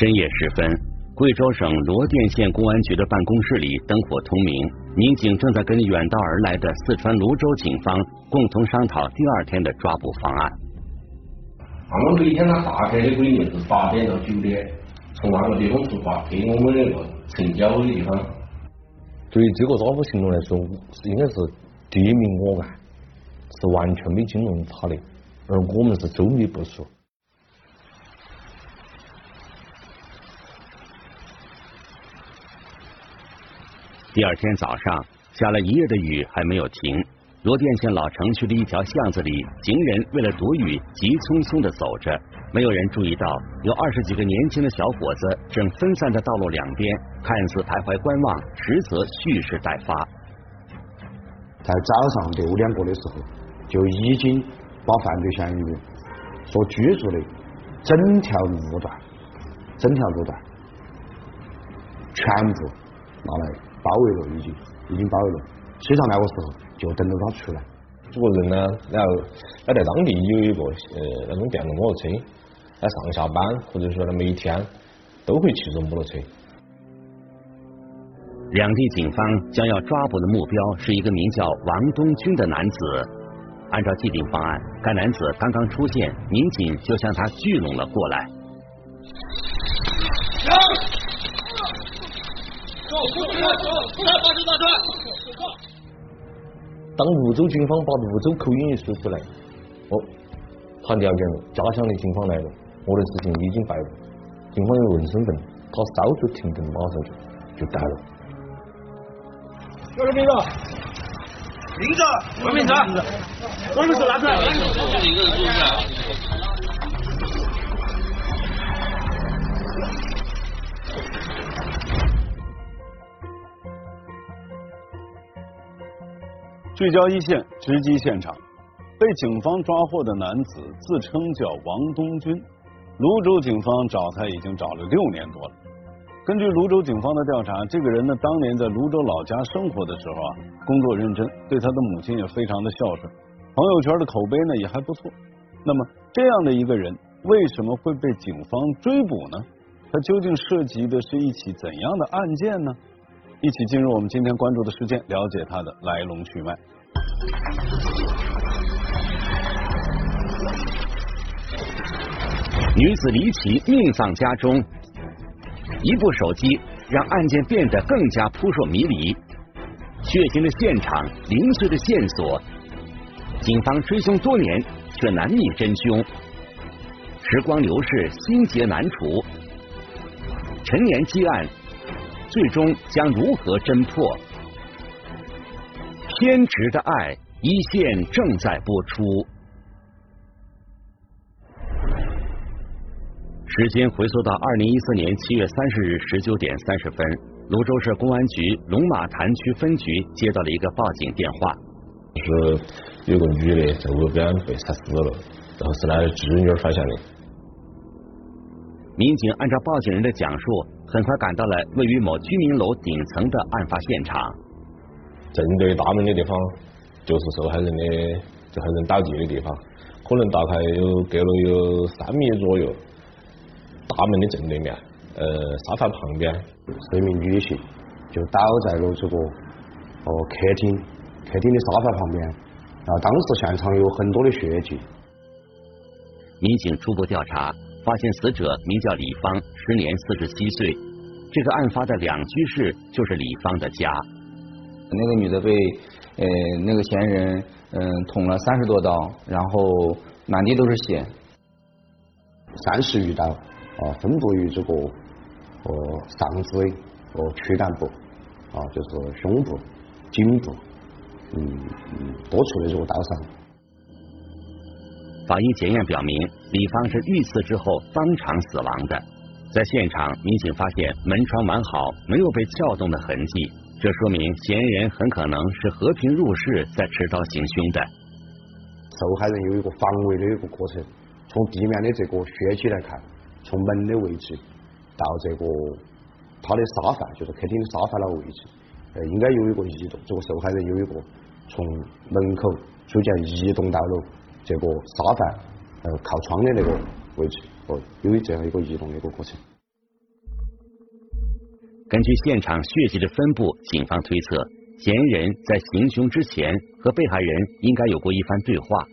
深夜时分，贵州省罗甸县公安局的办公室里灯火通明，民警正在跟远道而来的四川泸州警方共同商讨第二天的抓捕方案。我们每天他大概的规定是八点到九点，从那个地方出发，去我们那个城郊的地方。对于这个抓捕行动来说，应该是敌明我暗，是完全没惊动他的，而我们是周密部署。第二天早上，下了一夜的雨还没有停。罗甸县老城区的一条巷子里，行人为了躲雨，急匆匆的走着。没有人注意到，有二十几个年轻的小伙子正分散在道路两边，看似徘徊观望，实则蓄势待发。在早上六点过的时候，就已经把犯罪嫌疑人所居住的整条路段、整条路段全部拿来。包围了，已经已经包围了。车上那个时候就等着他出来。这个人呢，然后他在当地有一个呃那种电动摩托车，他上下班或者说他每天都会骑着摩托车。两地警方将要抓捕的目标是一个名叫王东军的男子。按照既定方案，该男子刚刚出现，民警就向他聚拢了过来。当泸州警方把泸州口音一说出来，哦，他了解了家乡的警方来了，我的事情已经败露，警方有问身份，他稍作停顿，马上就就带了。叫什么名字？名字？什么名字？什么名字？拿出来！聚焦一线，直击现场。被警方抓获的男子自称叫王东军，泸州警方找他已经找了六年多了。根据泸州警方的调查，这个人呢，当年在泸州老家生活的时候啊，工作认真，对他的母亲也非常的孝顺，朋友圈的口碑呢也还不错。那么这样的一个人，为什么会被警方追捕呢？他究竟涉及的是一起怎样的案件呢？一起进入我们今天关注的事件，了解它的来龙去脉。女子离奇命丧家中，一部手机让案件变得更加扑朔迷离。血腥的现场，零碎的线索，警方追凶多年却难觅真凶。时光流逝，心结难除，陈年积案。最终将如何侦破？偏执的爱，一线正在播出。时间回溯到二零一四年七月三十日十九点三十分，泸州市公安局龙马潭区分局接到了一个报警电话，是有个女的在路边被杀死了，然后是她的侄女发现的。民警按照报警人的讲述。很快赶到了位于某居民楼顶层的案发现场。正对大门的地方就是受害人的受害人倒地的地方，可能大概有隔了有三米左右。大门的正对面，呃，沙发旁边是一名女性，就倒在了这个哦客厅客厅的沙发旁边。然后当时现场有很多的血迹。民警初步调查。发现死者名叫李芳，时年四十七岁。这个案发的两居室就是李芳的家。那个女的被呃那个嫌疑人嗯捅了三十多刀，然后满地都是血。三十余刀啊，分布于这个呃上肢和躯干部啊，就是胸部、颈部，嗯嗯多处的这个刀伤。法医检验表明，李芳是遇刺之后当场死亡的。在现场，民警发现门窗完好，没有被撬动的痕迹，这说明嫌疑人很可能是和平入室再持刀行凶的。受害人有一个防卫的一个过程，从地面的这个血迹来看，从门的位置到这个他的沙发，就是客厅的沙发那个位置，呃，应该有一个移动。这个受害人有一个从门口逐渐移动到了。这个沙发呃靠窗的那个位置，哦，有这样一个移动的一个过程。根据现场血迹的分布，警方推测嫌疑人在行凶之前和被害人应该有过一番对话，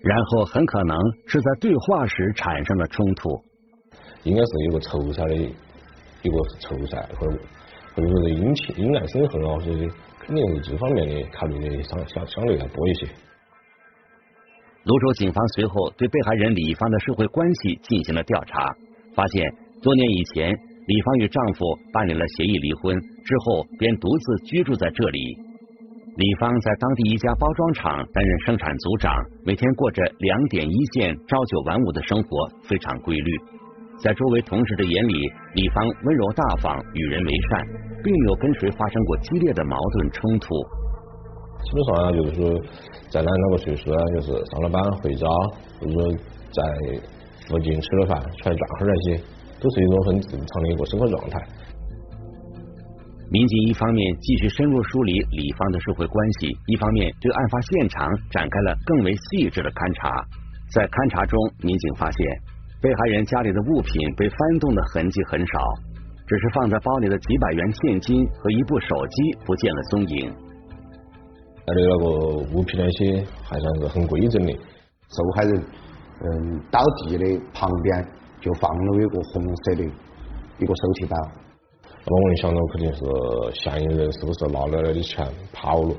然后很可能是在对话时产生了冲突。应该是有个仇杀的一个仇杀，或者或者说是因情因案生恨啊，所以肯定是这方面的考虑的相相相对要多一些。泸州警方随后对被害人李芳的社会关系进行了调查，发现多年以前李芳与丈夫办理了协议离婚，之后便独自居住在这里。李芳在当地一家包装厂担任生产组长，每天过着两点一线、朝九晚五的生活，非常规律。在周围同事的眼里，李芳温柔大方，与人为善，并没有跟谁发生过激烈的矛盾冲突。基本上，就是说，在咱那个岁数啊，就是上了班回家，或者说在附近吃了饭出来转会那些，都是一种很正常的一个生活状态。民警一方面继续深入梳理李芳的社会关系，一方面对案发现场展开了更为细致的勘查。在勘查中，民警发现被害人家里的物品被翻动的痕迹很少，只是放在包里的几百元现金和一部手机不见了踪影。他的那个物品那些还算是很规整的。受害人嗯倒地的旁边就放了一个红色的一个手提包。那么我想到肯定是嫌疑人是不是拿了那的钱跑了？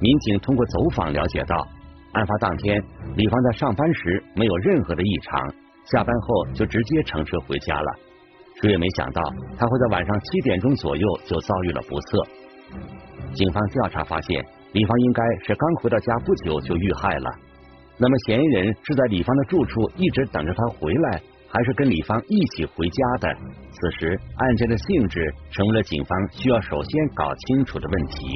民警通过走访了解到，案发当天李芳在上班时没有任何的异常，下班后就直接乘车回家了。谁也没想到他会在晚上七点钟左右就遭遇了不测。警方调查发现，李芳应该是刚回到家不久就遇害了。那么，嫌疑人是在李芳的住处一直等着她回来，还是跟李芳一起回家的？此时，案件的性质成为了警方需要首先搞清楚的问题。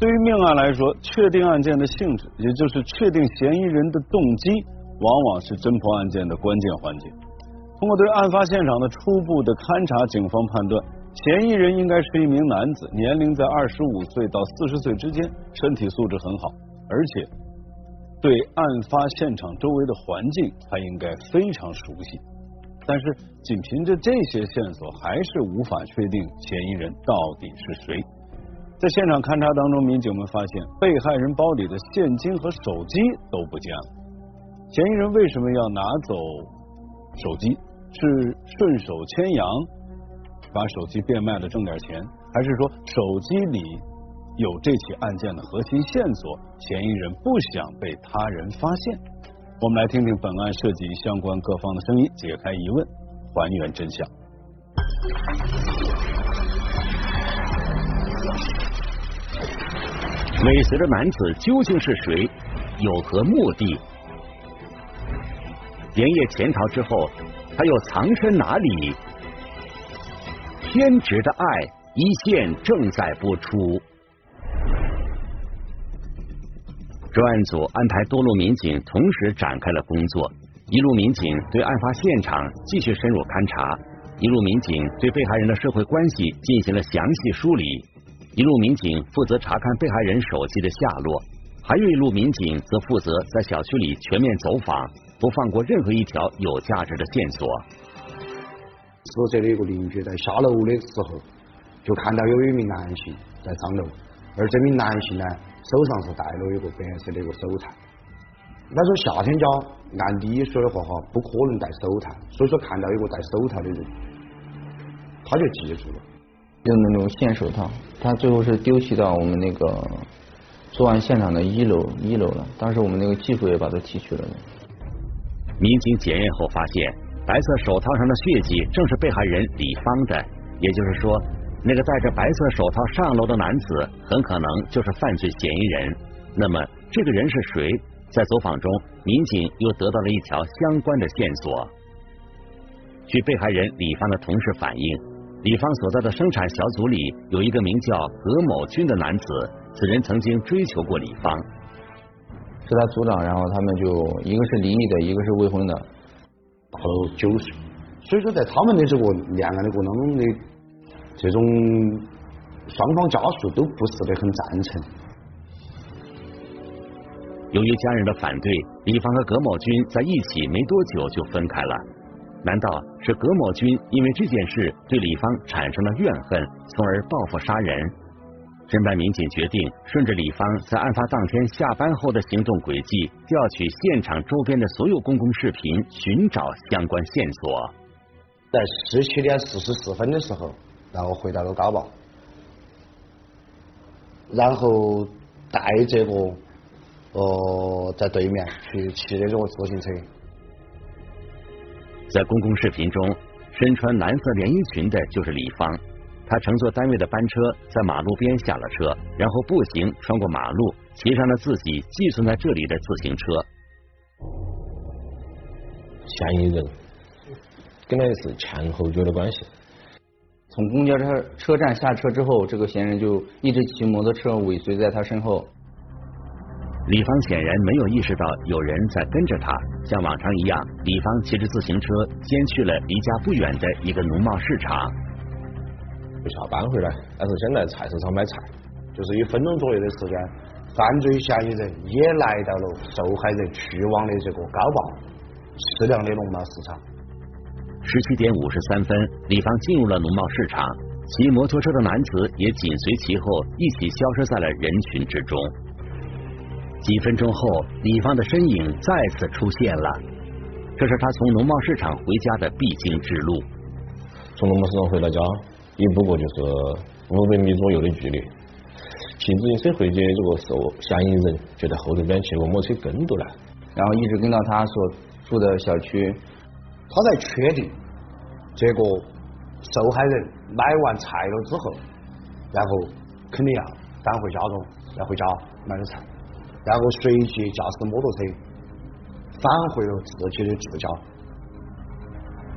对于命案来说，确定案件的性质，也就是确定嫌疑人的动机，往往是侦破案件的关键环节。通过对案发现场的初步的勘查，警方判断嫌疑人应该是一名男子，年龄在二十五岁到四十岁之间，身体素质很好，而且对案发现场周围的环境他应该非常熟悉。但是仅凭着这些线索，还是无法确定嫌疑人到底是谁。在现场勘查当中，民警们发现被害人包里的现金和手机都不见了。嫌疑人为什么要拿走手机？是顺手牵羊，把手机变卖了挣点钱，还是说手机里有这起案件的核心线索，嫌疑人不想被他人发现？我们来听听本案涉及相关各方的声音，解开疑问，还原真相。尾随的男子究竟是谁？有何目的？连夜潜逃之后。他又藏身哪里？偏执的爱一线正在播出。专案组安排多路民警同时展开了工作，一路民警对案发现场继续深入勘查，一路民警对被害人的社会关系进行了详细梳理，一路民警负责查看被害人手机的下落，还有一路民警则负责在小区里全面走访。不放过任何一条有价值的线索。死者的一个邻居在下楼的时候，就看到有一名男性在上楼，而这名男性呢，手上是戴了一个白色的一个手套。他说夏天家按理说的话哈，不可能戴手套，所以说看到一个戴手套的人，他就记住了。用那种线手套，他最后是丢弃到我们那个作案现场的一楼一楼了。当时我们那个技术也把它提取了。民警检验后发现，白色手套上的血迹正是被害人李芳的，也就是说，那个戴着白色手套上楼的男子很可能就是犯罪嫌疑人。那么，这个人是谁？在走访中，民警又得到了一条相关的线索。据被害人李芳的同事反映，李芳所在的生产小组里有一个名叫葛某军的男子，此人曾经追求过李芳。是他组长，然后他们就一个是离异的，一个是未婚的，到了九岁，所以说在他们的这个恋爱的过程当中的这种双方家属都不是得很赞成。由于家人的反对，李芳和葛某军在一起没多久就分开了。难道是葛某军因为这件事对李芳产生了怨恨，从而报复杀人？侦办民警决定顺着李芳在案发当天下班后的行动轨迹，调取现场周边的所有公共视频，寻找相关线索。在十七点四十四分的时候，然后回到了高坝，然后带这个呃在对面去骑的这个自行车。在公共视频中，身穿蓝色连衣裙的就是李芳。他乘坐单位的班车，在马路边下了车，然后步行穿过马路，骑上了自己寄存在这里的自行车。嫌疑人跟他是前后脚的关系。从公交车车站下车之后，这个嫌疑人就一直骑摩托车尾随在他身后。李芳显然没有意识到有人在跟着他，像往常一样，李芳骑着自行车先去了离家不远的一个农贸市场。下班回来，但是先来菜市场买菜，就是一分钟左右的时间，犯罪嫌疑人也来到了受害人去往的这个高坝适量的农贸市场。十七点五十三分，李芳进入了农贸市场，骑摩托车的男子也紧随其后，一起消失在了人群之中。几分钟后，李芳的身影再次出现了，这是他从农贸市场回家的必经之路。从农贸市场回到家。也不过就是五百米左右的距离，骑自行车回去，这个受嫌疑人就在后头边骑个摩托车跟着来，然后一直跟到他所住的小区。他在确定这个受害人买完菜了之后，然后肯定要返回家中，要回家买点菜，然后随即驾驶摩托车返回了自己的住家。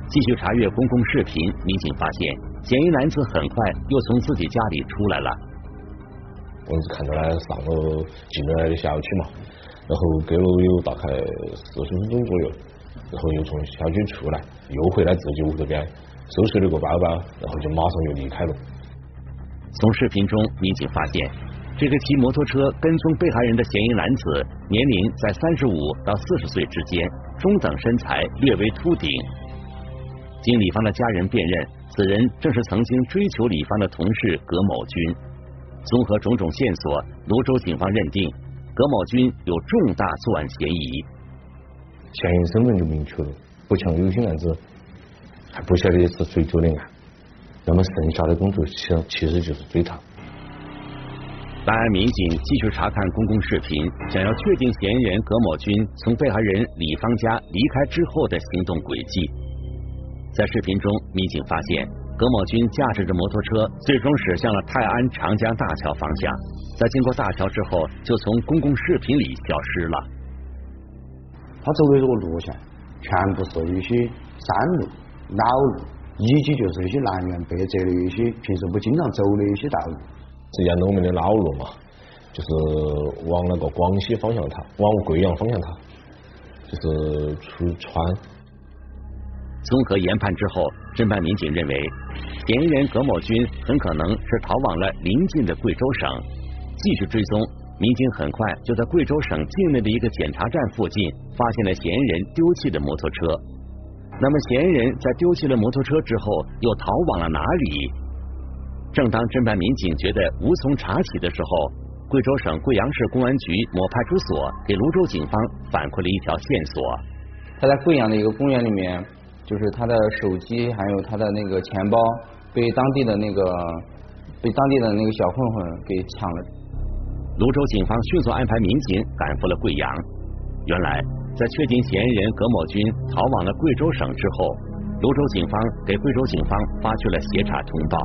继续查阅公共视频，民警发现。嫌疑男子很快又从自己家里出来了。我们是看到他上了进来的小区嘛，然后隔了有大概四十分钟左右，然后又从小区出来，又回来自己屋这边收拾了个包包，然后就马上又离开了。从视频中，民警发现这个骑摩托车跟踪被害人的嫌疑男子年龄在三十五到四十岁之间，中等身材，略微秃顶。经李芳的家人辨认。此人正是曾经追求李芳的同事葛某军。综合种种线索，泸州警方认定葛某军有重大作案嫌疑。嫌疑身份就明确了，不像有些案子还不晓得是谁做的案。那么剩下的工作其实其实就是追他。办案民警继续查看公共视频，想要确定嫌疑人葛某军从被害人李芳家离开之后的行动轨迹。在视频中，民警发现葛某军驾驶着摩托车，最终驶向了泰安长江大桥方向。在经过大桥之后，就从公共视频里消失了。他走的这个路线，全部是一些山路、老路，以及就是一些南辕北辙的一些平时不经常走的一些道路。是沿着我们的老路嘛，就是往那个广西方向逃，往贵阳方向逃，就是出川。综合研判之后，侦办民警认为，嫌疑人葛某军很可能是逃往了邻近的贵州省。继续追踪，民警很快就在贵州省境内的一个检查站附近发现了嫌疑人丢弃的摩托车。那么，嫌疑人在丢弃了摩托车之后，又逃往了哪里？正当侦办民警觉得无从查起的时候，贵州省贵阳市公安局某派出所给泸州警方反馈了一条线索。他在贵阳的一个公园里面。就是他的手机还有他的那个钱包被当地的那个被当地的那个小混混给抢了。泸州警方迅速安排民警赶赴了贵阳。原来，在确定嫌疑人葛某军逃往了贵州省之后，泸州警方给贵州警方发去了协查通报。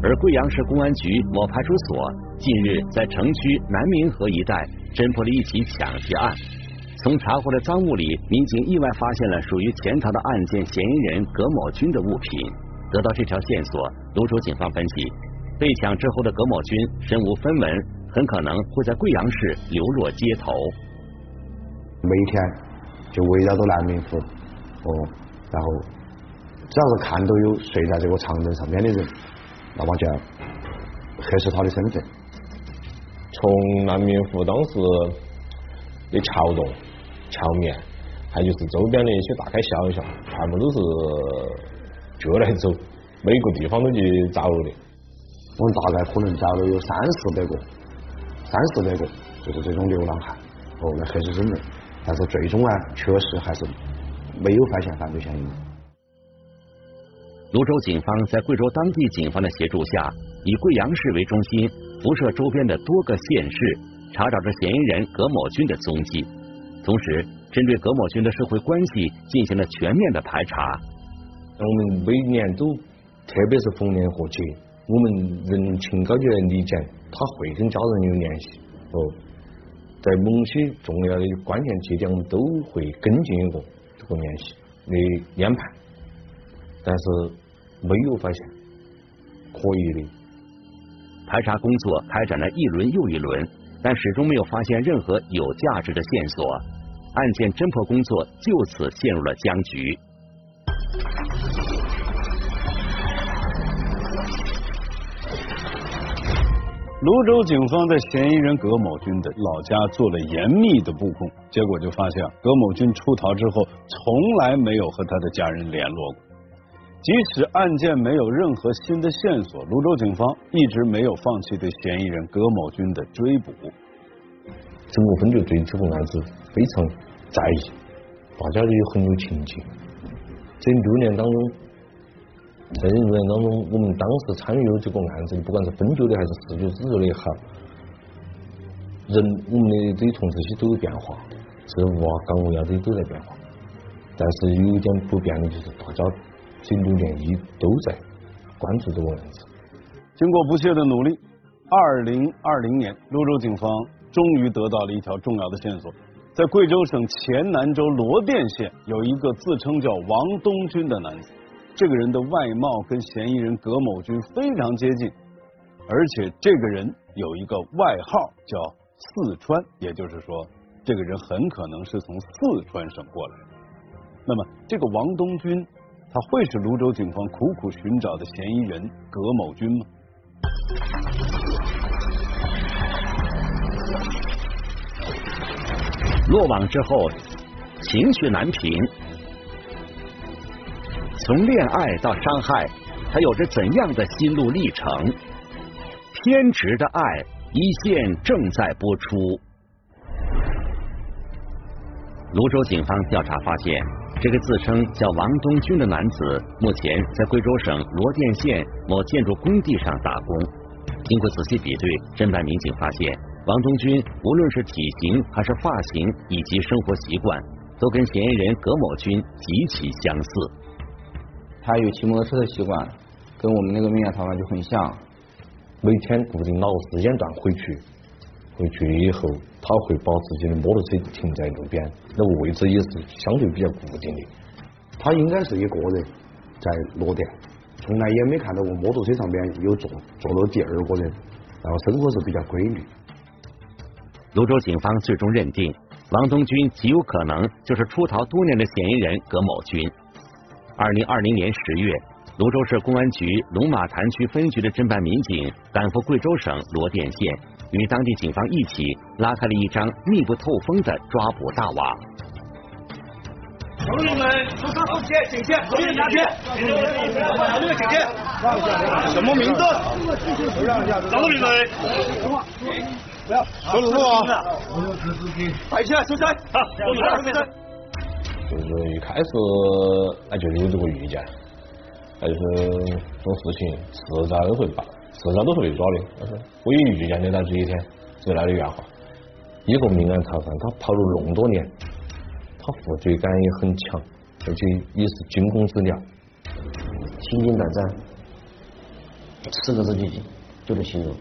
而贵阳市公安局某派出所近日在城区南明河一带侦破了一起抢劫案。从查获的赃物里，民警意外发现了属于潜逃的案件嫌疑人葛某军的物品。得到这条线索，泸州警方分析，被抢之后的葛某军身无分文，很可能会在贵阳市流落街头。每天就围绕着南明湖，哦，然后只要是看到有睡在这个长凳上面的人，那么就要核实他的身份。从南明湖当时。的桥洞、桥面，还有就是周边的一些大街小巷，全部都是脚来走，每个地方都去找的。我们大概可能找了有三四百个，三四百个，就是这种流浪汉，哦，来核实身份，但是最终呢，确实还是没有发现犯罪嫌疑人。泸州警方在贵州当地警方的协助下，以贵阳市为中心，辐射周边的多个县市，查找着嫌疑人葛某军的踪迹，同时针对葛某军的社会关系进行了全面的排查。我们每年都，特别是逢年过节，我们人情高就来理解，他会跟家人有联系哦，在某些重要的关键节点，我们都会跟进一个这个联系的研判。但是没有发现可疑的排查工作开展了一轮又一轮，但始终没有发现任何有价值的线索，案件侦破工作就此陷入了僵局。泸州警方在嫌疑人葛某军的老家做了严密的布控，结果就发现葛某军出逃之后，从来没有和他的家人联络过。即使案件没有任何新的线索，泸州警方一直没有放弃对嫌疑人葛某军的追捕。整个分局对这个案子非常在意，大家也很有情节。这六年当中，在这六年当中，我们当时参与了这个案子，不管是分局的还是市局支局的也好，人我们的这些同事些都有变化，职务啊、岗位啊这些都在变化。但是有一点不变的就是大家。这六年一都在关注这个案子。经过不懈的努力，二零二零年，泸州警方终于得到了一条重要的线索。在贵州省黔南州罗店县，有一个自称叫王东军的男子。这个人的外貌跟嫌疑人葛某军非常接近，而且这个人有一个外号叫“四川”，也就是说，这个人很可能是从四川省过来的。那么，这个王东军。他会是泸州警方苦苦寻找的嫌疑人葛某军吗？落网之后，情绪难平。从恋爱到伤害，他有着怎样的心路历程？偏执的爱，一线正在播出。泸州警方调查发现。这个自称叫王东军的男子，目前在贵州省罗店县某建筑工地上打工。经过仔细比对，侦办民警发现，王东军无论是体型还是发型以及生活习惯，都跟嫌疑人葛某军极其相似。他有骑摩托车的习惯，跟我们那个命案逃犯就很像。每天固定哪个时间段回去，回去以后。他会把自己的摩托车停在路边，那个位置也是相对比较固定的。他应该是一个人在落店，从来也没看到过摩托车上边有坐坐了第二个人，然后生活是比较规律。泸州警方最终认定，王东军极有可能就是出逃多年的嫌疑人葛某军。二零二零年十月，泸州市公安局龙马潭区分局的侦办民警赶赴贵州省罗店县。与当地警方一起拉开了一张密不透风的抓捕大网。兄弟们，出上后线，警线，注意拿铁，哪个警线？什么名字？哪个名字？不要，收住啊！摆起来，收山。好，收山，收山。就是一开始，那就有这个预见，那就是这种事情迟早都会办。迟早都会被抓的，但是我也预见得到这一天，是他的原话。一个命案逃犯，他跑了那么多年，他负罪感也很强，而且也是惊弓之鸟，心惊胆战，四个字就就能形容，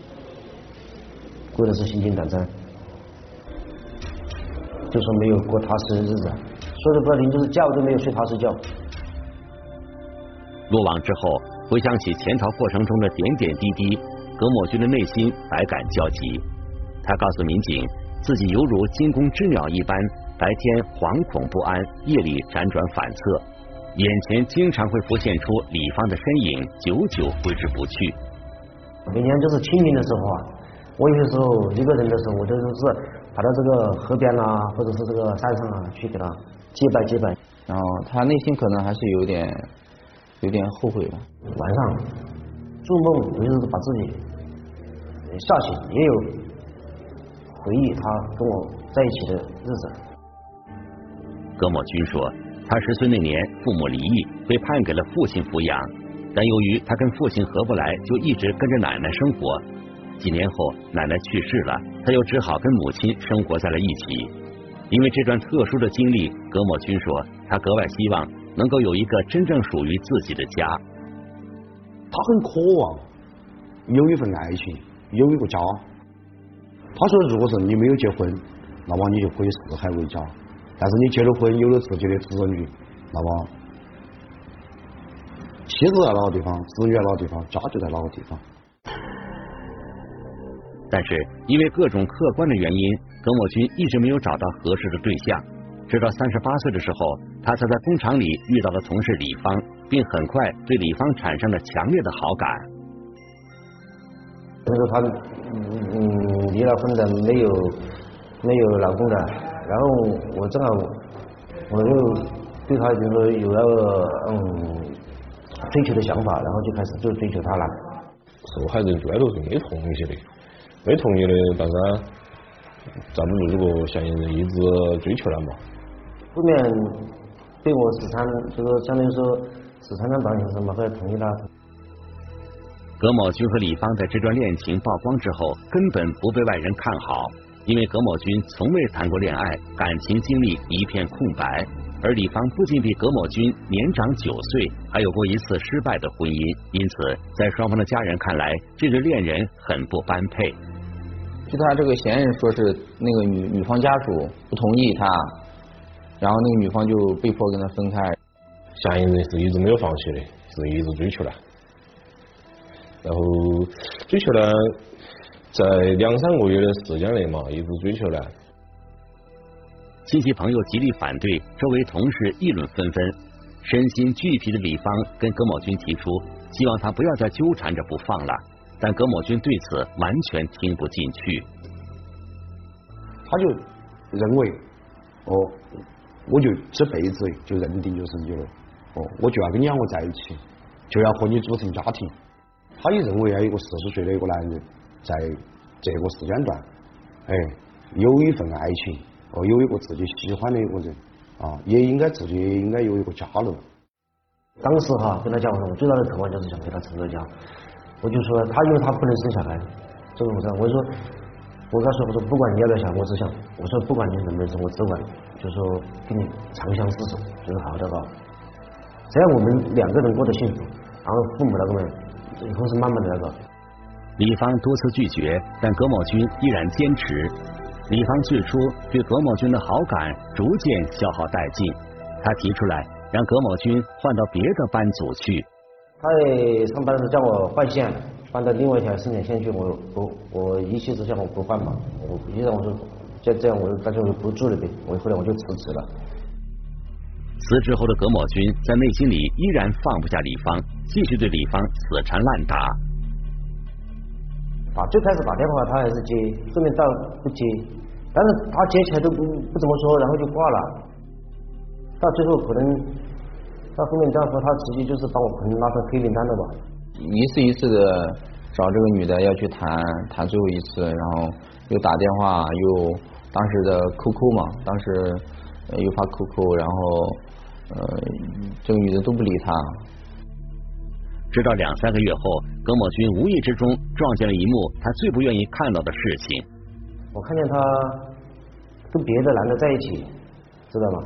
过的是心惊胆战，就说没有过踏实的日子，说的不好听就是觉都没有睡踏实觉。落网之后。回想起潜逃过程中的点点滴滴，葛某军的内心百感交集。他告诉民警，自己犹如惊弓之鸟一般，白天惶恐不安，夜里辗转反侧，眼前经常会浮现出李芳的身影，久久挥之不去。每天就是清明的时候啊，我有些时候一个人的时候，我都是跑到这个河边啊，或者是这个山上啊，去给他祭拜祭拜。然后他内心可能还是有点有点后悔吧。晚上做梦，有时候把自己吓醒，也有回忆他跟我在一起的日子。葛某军说，他十岁那年父母离异，被判给了父亲抚养，但由于他跟父亲合不来，就一直跟着奶奶生活。几年后，奶奶去世了，他又只好跟母亲生活在了一起。因为这段特殊的经历，葛某军说，他格外希望能够有一个真正属于自己的家。他很渴望有一份爱情，有一个家。他说，如果是你没有结婚，那么你就可以四海为家；但是你结了婚，有了自己的子女，那么妻子在哪个地方，子女在哪个地方，家就在哪个地方。但是因为各种客观的原因，耿某军一直没有找到合适的对象。直到三十八岁的时候，他才在工厂里遇到了同事李芳，并很快对李芳产生了强烈的好感。那个他嗯离了婚的，没有没有老公的，然后我正好我就对他就是说有那个嗯追求的想法，然后就开始就追求他了。受害人最多是没同意的。没同意的，但是咱们如这个嫌疑人一直追求他嘛？后面被我死缠，就是相当于说试探的半形式嘛，后来同意他。葛某军和李芳在这段恋情曝光之后，根本不被外人看好，因为葛某军从未谈过恋爱，感情经历一片空白，而李芳不仅比葛某军年长九岁，还有过一次失败的婚姻，因此在双方的家人看来，这对恋人很不般配。就他这个嫌疑人说是那个女女方家属不同意他，然后那个女方就被迫跟他分开。嫌疑人是一直没有放弃的，是一直追求的，然后追求呢，在两三个月的时间内嘛，一直追求呢。亲戚朋友极力反对，周围同事议论纷纷。身心俱疲的李芳跟葛某军提出，希望他不要再纠缠着不放了。但葛某军对此完全听不进去，他就认为，哦，我就这辈子就认定就是你了，哦，我就要跟你两个在一起，就要和你组成家庭。他也认为啊一个四十岁的一个男人，在这个时间段，哎，有一份爱情，哦，有一个自己喜欢的一个人，啊，也应该自己应该有一个家了。当时哈跟他讲，我说我最大的渴望就是想给他成个家。我就说他，因为他不能生小孩，这个我知道。我说，我跟他说，我说不管你要不要想，我只想，我说不管你能不能生，我只管，就说跟你长相厮守，就是好好的搞。只要我们两个人过得幸福，然后父母那个们以后是慢慢的那个。李芳多次拒绝，但葛某军依然坚持。李芳最初对葛某军的好感逐渐消耗殆尽，他提出来让葛某军换到别的班组去。他在上班的时候叫我换线，换到另外一条生产线去，我不，我一气之下我不换嘛，我依然我说，就这样我就干脆我就不做了呗，我后来我就辞职了。辞职后的葛某军在内心里依然放不下李芳，继续对李芳死缠烂打。打最开始打电话他还是接，后面到不接，但是他接起来都不不怎么说，然后就挂了，到最后可能。到后面这样说，他直接就是把我朋友拉成黑名单了吧？一次一次的找这个女的要去谈谈最后一次，然后又打电话，又当时的 QQ 嘛，当时又发 QQ，然后呃这个女的都不理他。直到两三个月后，葛某军无意之中撞见了一幕他最不愿意看到的事情。我看见他跟别的男的在一起，知道吗？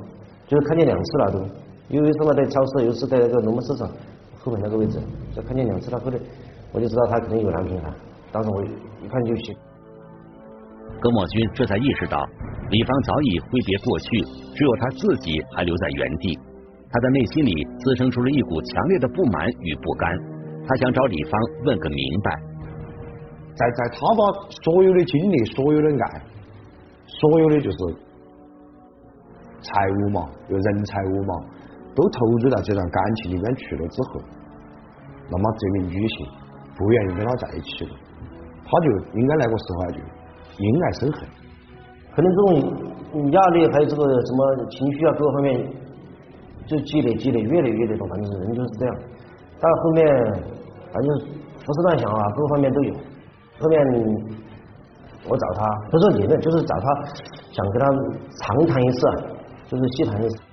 就是看见两次了都。有一次嘛在超市，有一次在那个农贸市场后面那个位置，就看见两次他后来我就知道他肯定有男朋友了。当时我一看就行。葛某军这才意识到，李芳早已挥别过去，只有他自己还留在原地。他的内心里滋生出了一股强烈的不满与不甘，他想找李芳问个明白。在在他把所有的精力、所有的爱、所有的就是财务嘛，就人财物嘛。都投入到这段感情里面去了之后，那么这名女性不愿意跟他在一起了，他就应该那个时候就因爱生恨。可能这种压力还有这个什么情绪啊，各个方面就积累积累，越来越累，反正人就是这样。到后面反正胡思乱想啊，各个方面都有。后面我找他，不是理论，就是找他，想跟他长谈一次，就是细谈一次。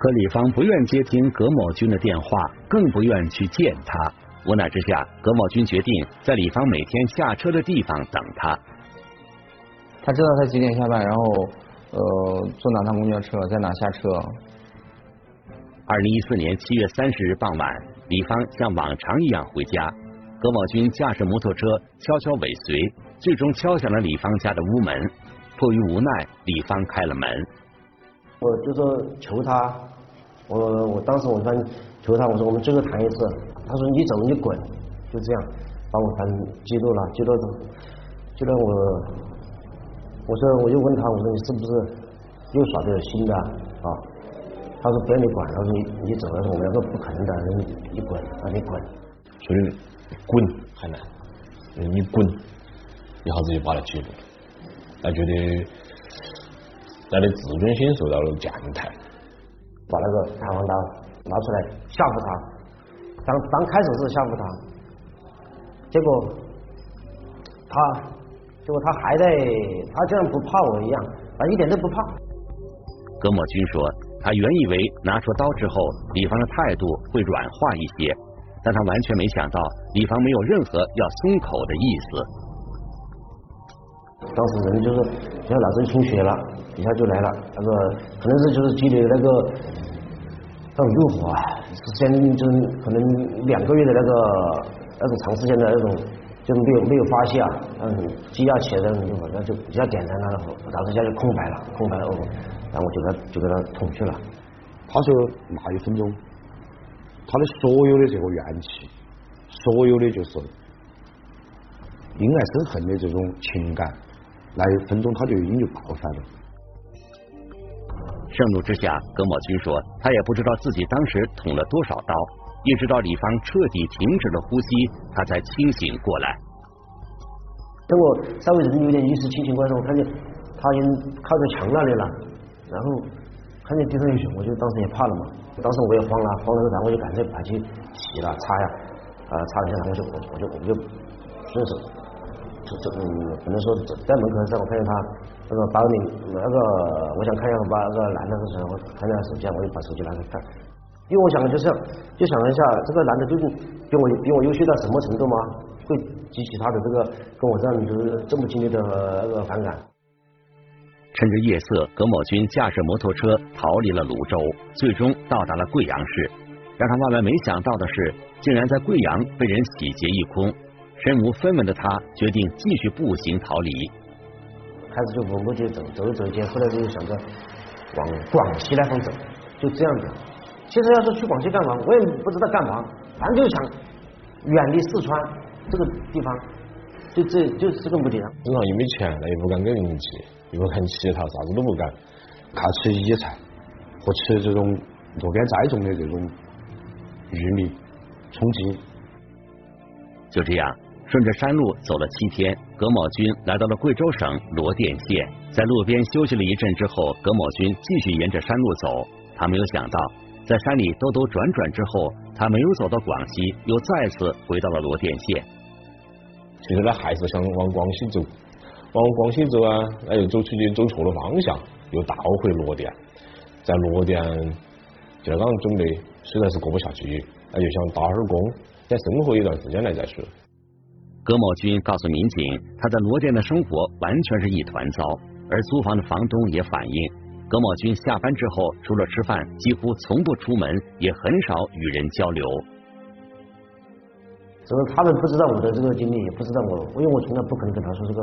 可李芳不愿接听葛某军的电话，更不愿去见他。无奈之下，葛某军决定在李芳每天下车的地方等他。他知道他几点下班，然后呃坐哪趟公交车，在哪下车。二零一四年七月三十日傍晚，李芳像往常一样回家，葛某军驾驶摩托车悄悄尾随，最终敲响了李芳家的屋门。迫于无奈，李芳开了门。我就说求他，我我当时我跟求他，我说我们最后谈一次。他说你走你滚，就这样把我反激怒了，记录着，记录我。我说，我就问他，我说你是不是又耍这个新的啊？他说不要你管，他说你你走了，我们两个不可能的，你你滚，啊你滚。说的滚还难，你滚一下子就把他记录了，他觉得他的自尊心受到了践踏。把那个弹簧刀拿出来吓唬他，当刚开始是吓唬他，结果他。结果他还在，他这样不怕我一样，啊，一点都不怕。葛某军说，他原以为拿出刀之后，李芳的态度会软化一些，但他完全没想到，李芳没有任何要松口的意思。当时人就是要脑子充血了，一下就来了，那个可能是就是积累那个那种诱惑啊，时间就是可能两个月的那个那种长时间的那种。就是没有没有发泄啊，那种，积压起来的那种，那就比较简单了，然后当时家就空白了，空白了哦，然后我就给他就给他捅去了。他说那一分钟，他的所有的这个怨气，所有的就是因爱生恨的这种情感，那一分钟他就已经就爆发了。盛怒之下，葛某军说，他也不知道自己当时捅了多少刀。一直到李芳彻底停止了呼吸，他才清醒过来。等我稍微人有点意识清醒过来时候，我看见他已经靠在墙那里了，然后看见地上有血，我就当时也怕了嘛。当时我也慌了，慌了然后我就赶紧跑去洗了擦呀，啊擦了一下，然后就我我就我就顺手这这嗯，可能说在门口的时候，我看见他那个包里那个，我想看一下把那个男的的时候，我看下手机，我就把手机拿出来看。因为我想的就是，就想了一下，这个男的究竟比我比我优秀到什么程度吗？会激起他的这个跟我这样就是这么激烈的那个反感。趁着夜色，葛某军驾驶摩托车逃离了泸州，最终到达了贵阳市。让他万万没想到的是，竟然在贵阳被人洗劫一空。身无分文的他决定继续步行逃离。开始就稳步就走，走一走着，后来就想着往广西那方走，就这样子。其实要是去广西干嘛，我也不知道干嘛，反正就是想远离四川这个地方，就这就是这个目的了。身上又没钱，那也不敢跟人借，也不敢乞讨，啥子都不敢，靠吃野菜和吃这种路边栽种的这种玉米充饥。就这样，顺着山路走了七天，葛某军来到了贵州省罗甸县，在路边休息了一阵之后，葛某军继续沿着山路走，他没有想到。在山里兜兜转转之后，他没有走到广西，又再次回到了罗甸县。其实他还是想往广西走，往广西走啊，那又走出去走错了方向，又倒回罗甸。在罗甸，就刚准备实在是过不下去，那就想打会儿工，先生活一段时间来再说。葛某军告诉民警，他在罗甸的生活完全是一团糟，而租房的房东也反映。葛某军下班之后，除了吃饭，几乎从不出门，也很少与人交流。就是他们不知道我的这个经历，也不知道我，因为我从来不可能跟他说这个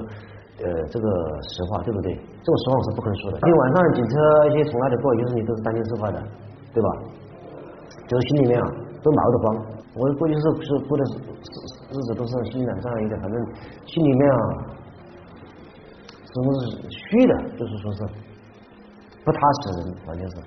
呃这个实话，对不对？这种实话我是不可能说的。因为晚上警车一些从那里过，有时你都是担惊受怕的，对吧？就是心里面啊都毛得慌。我估计是是过的日子都是心软上一点，反正心里面啊总是虚的，就是说是。不踏实，完全是。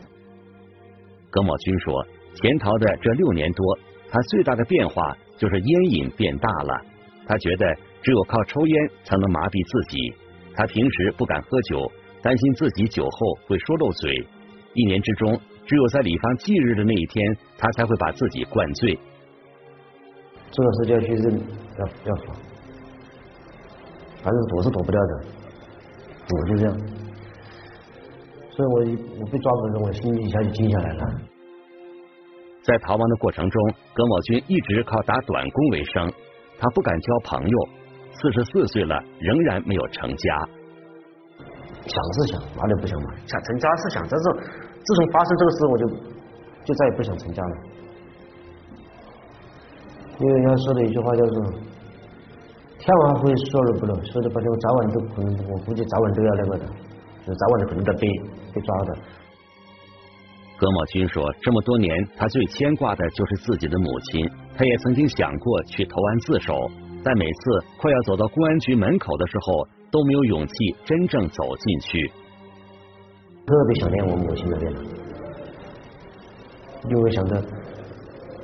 葛某军说，潜逃的这六年多，他最大的变化就是烟瘾变大了。他觉得只有靠抽烟才能麻痹自己。他平时不敢喝酒，担心自己酒后会说漏嘴。一年之中，只有在李芳忌日的那一天，他才会把自己灌醉。这个事就要去认，要要说，反正躲是躲不掉的，我就这样。所以我我被抓住的时候，我心里一下就静下来了。在逃亡的过程中，葛某军一直靠打短工为生，他不敢交朋友。四十四岁了，仍然没有成家。想是想，哪里不想嘛？想成家是想，但是自从发生这个事，我就就再也不想成家了。因为人家说的一句话叫做“天王会说而不漏”，说的不漏早晚都可能，我估计早晚都要那个的，就早晚都可能得被被抓的。葛某军说，这么多年，他最牵挂的就是自己的母亲。他也曾经想过去投案自首。但每次快要走到公安局门口的时候，都没有勇气真正走进去。特别想念我母亲那边，因为想着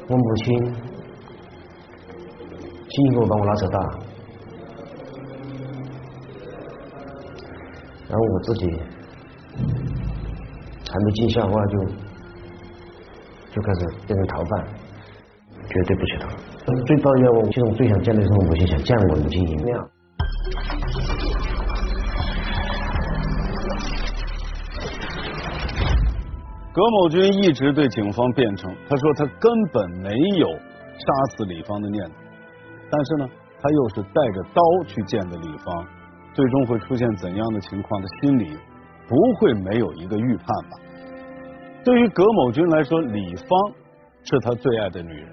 我母亲辛苦把我拉扯大，然后我自己还没尽孝话，就就开始变成逃犯，绝对不起他。最抱怨我，其实我最想见的是我母亲，想见我母亲一面。葛某军一直对警方辩称，他说他根本没有杀死李芳的念头，但是呢，他又是带着刀去见的李芳，最终会出现怎样的情况，他心里不会没有一个预判吧？对于葛某军来说，李芳是他最爱的女人，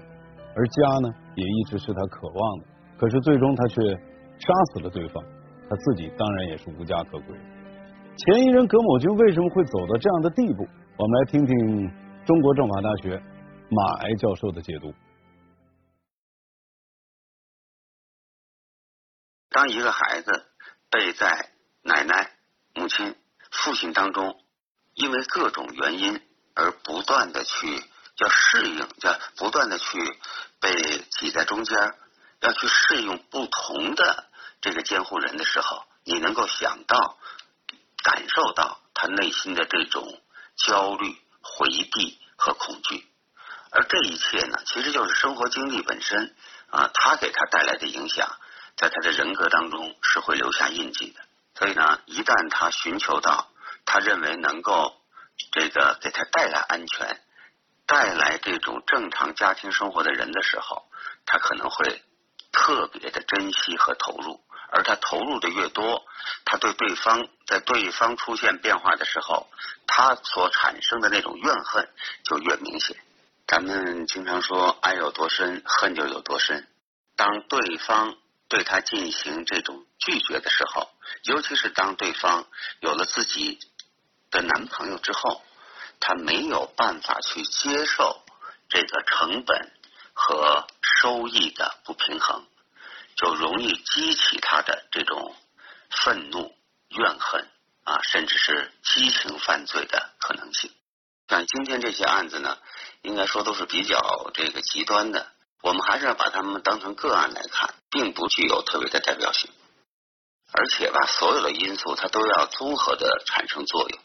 而家呢？也一直是他渴望的，可是最终他却杀死了对方，他自己当然也是无家可归。嫌疑人葛某军为什么会走到这样的地步？我们来听听中国政法大学马挨教授的解读。当一个孩子被在奶奶、母亲、父亲当中，因为各种原因而不断的去要适应，要不断的去。被挤在中间，要去适应不同的这个监护人的时候，你能够想到、感受到他内心的这种焦虑、回避和恐惧，而这一切呢，其实就是生活经历本身啊，他给他带来的影响，在他的人格当中是会留下印记的。所以呢，一旦他寻求到他认为能够这个给他带来安全。带来这种正常家庭生活的人的时候，他可能会特别的珍惜和投入，而他投入的越多，他对对方在对方出现变化的时候，他所产生的那种怨恨就越明显。咱们经常说爱有多深，恨就有多深。当对方对他进行这种拒绝的时候，尤其是当对方有了自己的男朋友之后。他没有办法去接受这个成本和收益的不平衡，就容易激起他的这种愤怒、怨恨啊，甚至是激情犯罪的可能性。像今天这些案子呢，应该说都是比较这个极端的，我们还是要把他们当成个案来看，并不具有特别的代表性。而且吧，所有的因素它都要综合的产生作用。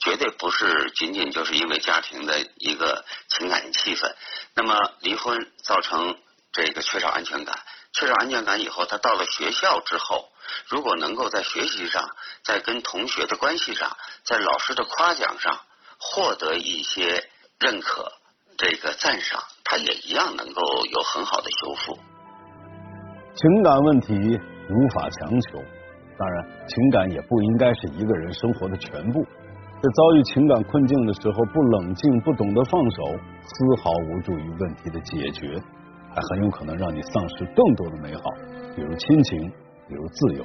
绝对不是仅仅就是因为家庭的一个情感气氛，那么离婚造成这个缺少安全感，缺少安全感以后，他到了学校之后，如果能够在学习上，在跟同学的关系上，在老师的夸奖上获得一些认可、这个赞赏，他也一样能够有很好的修复。情感问题无法强求，当然，情感也不应该是一个人生活的全部。在遭遇情感困境的时候，不冷静、不懂得放手，丝毫无助于问题的解决，还很有可能让你丧失更多的美好，比如亲情，比如自由。